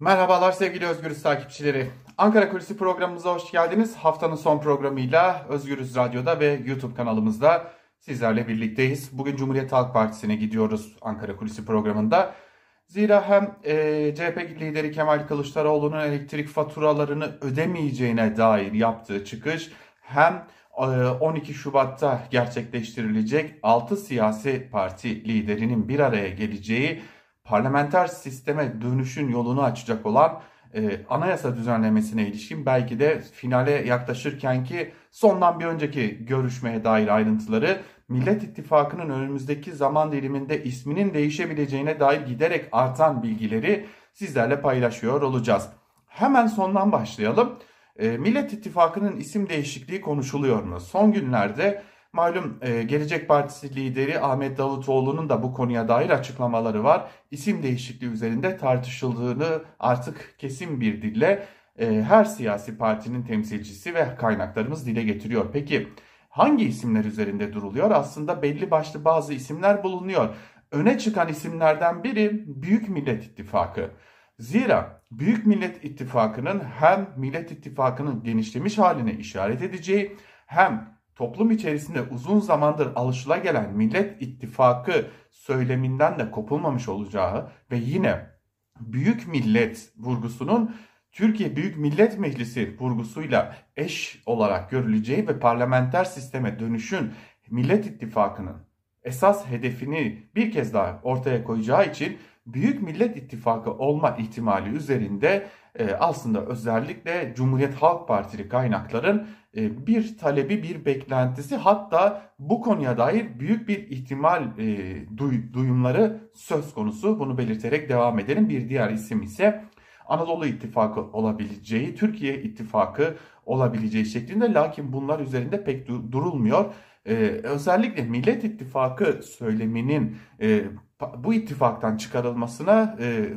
Merhabalar sevgili Özgürüz takipçileri. Ankara Kulisi programımıza hoş geldiniz. Haftanın son programıyla Özgürüz Radyo'da ve YouTube kanalımızda sizlerle birlikteyiz. Bugün Cumhuriyet Halk Partisi'ne gidiyoruz Ankara Kulisi programında. Zira hem e, CHP lideri Kemal Kılıçdaroğlu'nun elektrik faturalarını ödemeyeceğine dair yaptığı çıkış hem 12 e, Şubat'ta gerçekleştirilecek 6 siyasi parti liderinin bir araya geleceği parlamenter sisteme dönüşün yolunu açacak olan e, anayasa düzenlemesine ilişkin belki de finale yaklaşırken ki sondan bir önceki görüşmeye dair ayrıntıları Millet İttifakı'nın önümüzdeki zaman diliminde isminin değişebileceğine dair giderek artan bilgileri sizlerle paylaşıyor olacağız. Hemen sondan başlayalım. E, Millet İttifakı'nın isim değişikliği konuşuluyor mu? Son günlerde Malum e, Gelecek Partisi lideri Ahmet Davutoğlu'nun da bu konuya dair açıklamaları var. İsim değişikliği üzerinde tartışıldığını artık kesin bir dille e, her siyasi partinin temsilcisi ve kaynaklarımız dile getiriyor. Peki hangi isimler üzerinde duruluyor? Aslında belli başlı bazı isimler bulunuyor. Öne çıkan isimlerden biri Büyük Millet İttifakı. Zira Büyük Millet İttifakı'nın hem Millet İttifakı'nın genişlemiş haline işaret edeceği hem toplum içerisinde uzun zamandır alışılagelen Millet İttifakı söyleminden de kopulmamış olacağı ve yine büyük millet vurgusunun Türkiye Büyük Millet Meclisi vurgusuyla eş olarak görüleceği ve parlamenter sisteme dönüşün Millet İttifakı'nın esas hedefini bir kez daha ortaya koyacağı için Büyük Millet İttifakı olma ihtimali üzerinde aslında özellikle Cumhuriyet Halk Partili kaynakların e, bir talebi, bir beklentisi hatta bu konuya dair büyük bir ihtimal e, duy, duyumları söz konusu. Bunu belirterek devam edelim. Bir diğer isim ise Anadolu İttifakı olabileceği, Türkiye İttifakı olabileceği şeklinde lakin bunlar üzerinde pek durulmuyor. Ee, özellikle Millet İttifakı söyleminin e, bu ittifaktan çıkarılmasına e,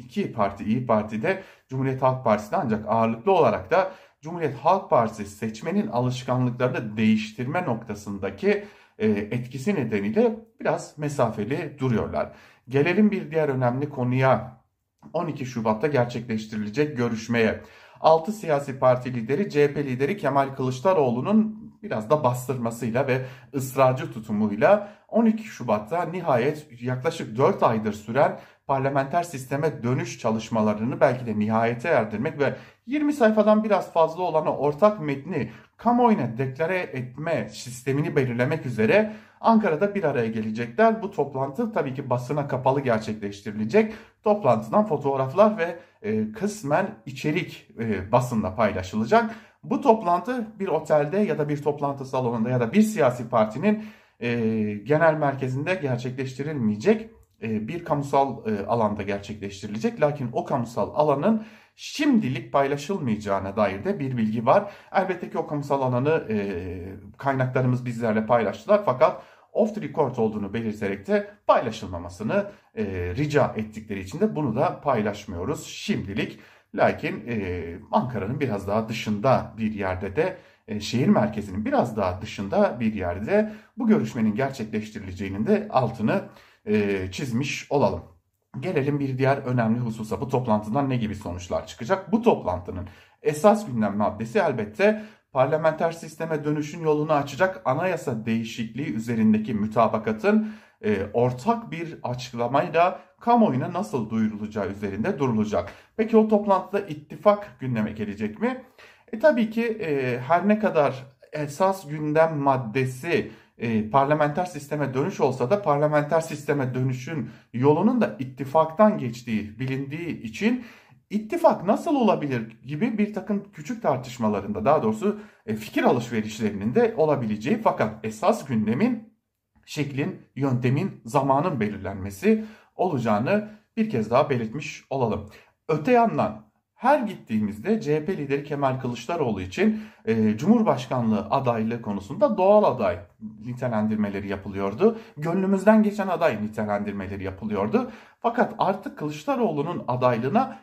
iki parti, İyi Parti'de Cumhuriyet Halk Partisi'de ancak ağırlıklı olarak da Cumhuriyet Halk Partisi seçmenin alışkanlıklarını değiştirme noktasındaki e, etkisi nedeniyle biraz mesafeli duruyorlar. Gelelim bir diğer önemli konuya 12 Şubat'ta gerçekleştirilecek görüşmeye. 6 siyasi parti lideri CHP lideri Kemal Kılıçdaroğlu'nun biraz da bastırmasıyla ve ısrarcı tutumuyla 12 Şubat'ta nihayet yaklaşık 4 aydır süren parlamenter sisteme dönüş çalışmalarını belki de nihayete erdirmek ve 20 sayfadan biraz fazla olan ortak metni kamuoyuna deklare etme sistemini belirlemek üzere Ankara'da bir araya gelecekler. Bu toplantı tabii ki basına kapalı gerçekleştirilecek. Toplantıdan fotoğraflar ve e, kısmen içerik e, basında paylaşılacak. Bu toplantı bir otelde ya da bir toplantı salonunda ya da bir siyasi partinin e, genel merkezinde gerçekleştirilmeyecek bir kamusal e, alanda gerçekleştirilecek. Lakin o kamusal alanın şimdilik paylaşılmayacağına dair de bir bilgi var. Elbette ki o kamusal alanı e, kaynaklarımız bizlerle paylaştılar fakat off the record olduğunu belirterek de paylaşılmamasını rica ettikleri için de bunu da paylaşmıyoruz şimdilik. Lakin Ankara'nın biraz daha dışında bir yerde de şehir merkezinin biraz daha dışında bir yerde bu görüşmenin gerçekleştirileceğinin de altını e, çizmiş olalım. Gelelim bir diğer önemli hususa. Bu toplantıdan ne gibi sonuçlar çıkacak? Bu toplantının esas gündem maddesi elbette parlamenter sisteme dönüşün yolunu açacak anayasa değişikliği üzerindeki mütabakatın e, ortak bir açıklamayla kamuoyuna nasıl duyurulacağı üzerinde durulacak. Peki o toplantıda ittifak gündeme gelecek mi? E tabii ki e, her ne kadar esas gündem maddesi e, parlamenter sisteme dönüş olsa da parlamenter sisteme dönüşün yolunun da ittifaktan geçtiği bilindiği için ittifak nasıl olabilir gibi bir takım küçük tartışmalarında daha doğrusu e, fikir alışverişlerinin de olabileceği fakat esas gündemin şeklin, yöntemin, zamanın belirlenmesi olacağını bir kez daha belirtmiş olalım. Öte yandan her gittiğimizde CHP lideri Kemal Kılıçdaroğlu için e, Cumhurbaşkanlığı adaylığı konusunda doğal aday nitelendirmeleri yapılıyordu. Gönlümüzden geçen aday nitelendirmeleri yapılıyordu. Fakat artık Kılıçdaroğlu'nun adaylığına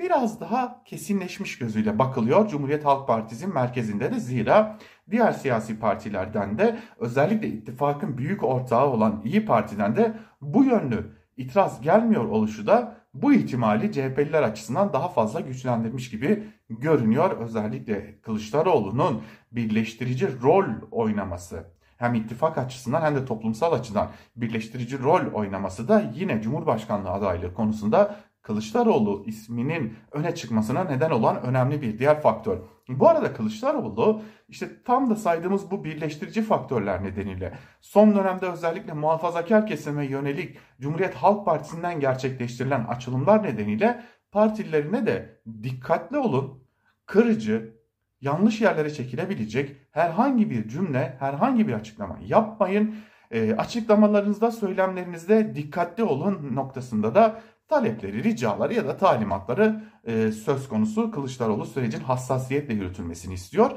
biraz daha kesinleşmiş gözüyle bakılıyor. Cumhuriyet Halk Partisi'nin merkezinde de zira diğer siyasi partilerden de özellikle ittifakın büyük ortağı olan İyi Parti'den de bu yönlü itiraz gelmiyor oluşu da bu ihtimali CHP'liler açısından daha fazla güçlendirmiş gibi görünüyor. Özellikle Kılıçdaroğlu'nun birleştirici rol oynaması hem ittifak açısından hem de toplumsal açıdan birleştirici rol oynaması da yine Cumhurbaşkanlığı adaylığı konusunda Kılıçdaroğlu isminin öne çıkmasına neden olan önemli bir diğer faktör. Bu arada Kılıçdaroğlu işte tam da saydığımız bu birleştirici faktörler nedeniyle son dönemde özellikle muhafazakar kesime yönelik Cumhuriyet Halk Partisi'nden gerçekleştirilen açılımlar nedeniyle partilerine de dikkatli olun, kırıcı, yanlış yerlere çekilebilecek herhangi bir cümle, herhangi bir açıklama yapmayın. E, açıklamalarınızda, söylemlerinizde dikkatli olun noktasında da talepleri, ricaları ya da talimatları e, söz konusu Kılıçdaroğlu sürecin hassasiyetle yürütülmesini istiyor.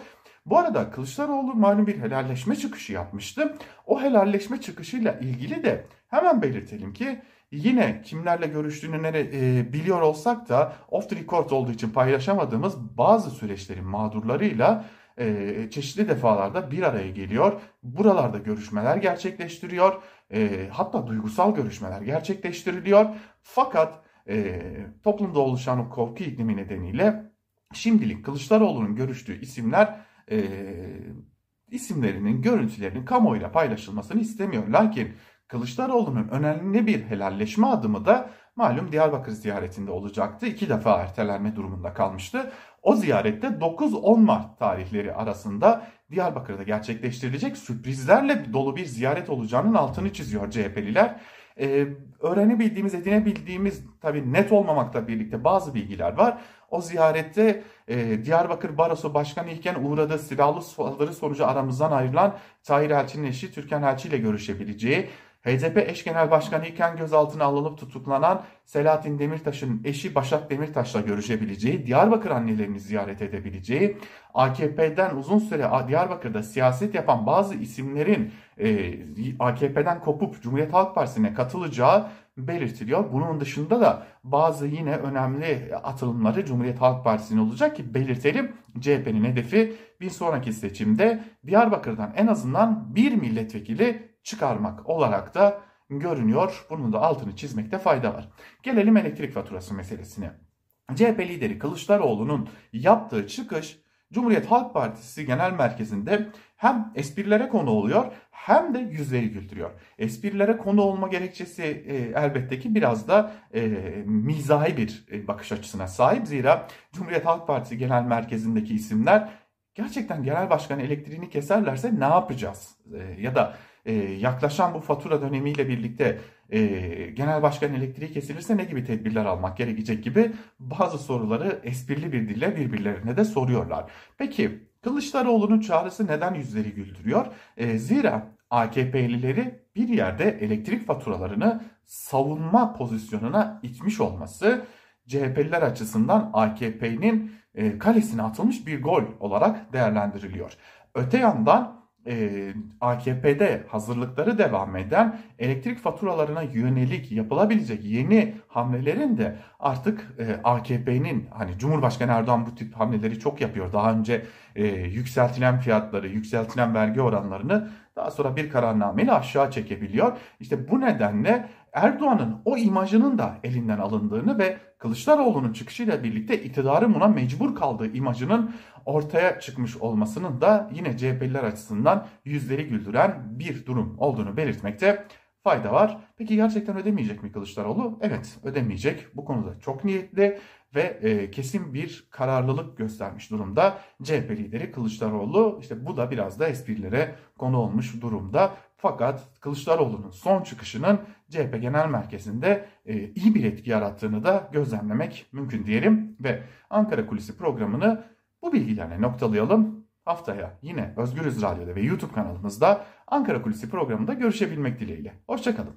Bu arada Kılıçdaroğlu malum bir helalleşme çıkışı yapmıştı. O helalleşme çıkışıyla ilgili de hemen belirtelim ki yine kimlerle görüştüğünü nere, e, biliyor olsak da off the record olduğu için paylaşamadığımız bazı süreçlerin mağdurlarıyla e, çeşitli defalarda bir araya geliyor. Buralarda görüşmeler gerçekleştiriyor. E, hatta duygusal görüşmeler gerçekleştiriliyor. Fakat e, toplumda oluşan o korku iklimi nedeniyle şimdilik Kılıçdaroğlu'nun görüştüğü isimler e, isimlerinin, görüntülerinin kamuoyuyla paylaşılmasını istemiyor. Lakin Kılıçdaroğlu'nun önemli bir helalleşme adımı da malum Diyarbakır ziyaretinde olacaktı. İki defa ertelenme durumunda kalmıştı. O ziyarette 9-10 Mart tarihleri arasında Diyarbakır'da gerçekleştirilecek sürprizlerle dolu bir ziyaret olacağının altını çiziyor CHP'liler. Ee, öğrenebildiğimiz, edinebildiğimiz tabii net olmamakla birlikte bazı bilgiler var. O ziyarette e, Diyarbakır Barosu Başkanı iken uğradığı silahlı saldırı sonucu aramızdan ayrılan Tahir Elçi'nin eşi Türkan Elçi ile görüşebileceği, HDP eş genel başkanı iken gözaltına alınıp tutuklanan Selahattin Demirtaş'ın eşi Başak Demirtaş'la görüşebileceği, Diyarbakır annelerini ziyaret edebileceği, AKP'den uzun süre Diyarbakır'da siyaset yapan bazı isimlerin e, AKP'den kopup Cumhuriyet Halk Partisi'ne katılacağı belirtiliyor. Bunun dışında da bazı yine önemli atılımları Cumhuriyet Halk Partisi'ne olacak ki belirtelim CHP'nin hedefi bir sonraki seçimde Diyarbakır'dan en azından bir milletvekili çıkarmak olarak da görünüyor. Bunun da altını çizmekte fayda var. Gelelim elektrik faturası meselesine. CHP lideri Kılıçdaroğlu'nun yaptığı çıkış Cumhuriyet Halk Partisi Genel Merkezi'nde hem esprilere konu oluyor hem de yüzleri güldürüyor. Esprilere konu olma gerekçesi e, elbette ki biraz da e, mizahi bir e, bakış açısına sahip. Zira Cumhuriyet Halk Partisi Genel Merkezi'ndeki isimler gerçekten genel başkan elektriğini keserlerse ne yapacağız? E, ya da e, yaklaşan bu fatura dönemiyle birlikte e, genel başkan elektriği kesilirse ne gibi tedbirler almak gerekecek gibi bazı soruları esprili bir dille birbirlerine de soruyorlar. Peki Kılıçdaroğlu'nun çağrısı neden yüzleri güldürüyor? E, zira AKP'lileri bir yerde elektrik faturalarını savunma pozisyonuna itmiş olması CHP'liler açısından AKP'nin e, kalesine atılmış bir gol olarak değerlendiriliyor. Öte yandan e, AKP'de hazırlıkları devam eden elektrik faturalarına yönelik yapılabilecek yeni hamlelerin de artık e, AKP'nin hani Cumhurbaşkanı Erdoğan bu tip hamleleri çok yapıyor. Daha önce e, yükseltilen fiyatları, yükseltilen vergi oranlarını daha sonra bir kararnameyle aşağı çekebiliyor. İşte bu nedenle Erdoğan'ın o imajının da elinden alındığını ve Kılıçdaroğlu'nun çıkışıyla birlikte iktidarın buna mecbur kaldığı imajının ortaya çıkmış olmasının da yine CHP'liler açısından yüzleri güldüren bir durum olduğunu belirtmekte fayda var. Peki gerçekten ödemeyecek mi Kılıçdaroğlu? Evet ödemeyecek. Bu konuda çok niyetli ve e, kesin bir kararlılık göstermiş durumda. CHP lideri Kılıçdaroğlu işte bu da biraz da esprilere konu olmuş durumda. Fakat Kılıçdaroğlu'nun son çıkışının CHP Genel Merkezi'nde e, iyi bir etki yarattığını da gözlemlemek mümkün diyelim. Ve Ankara Kulisi programını bu bilgilerle noktalayalım. Haftaya yine Özgürüz Radyo'da ve YouTube kanalımızda Ankara Kulisi programında görüşebilmek dileğiyle. Hoşçakalın.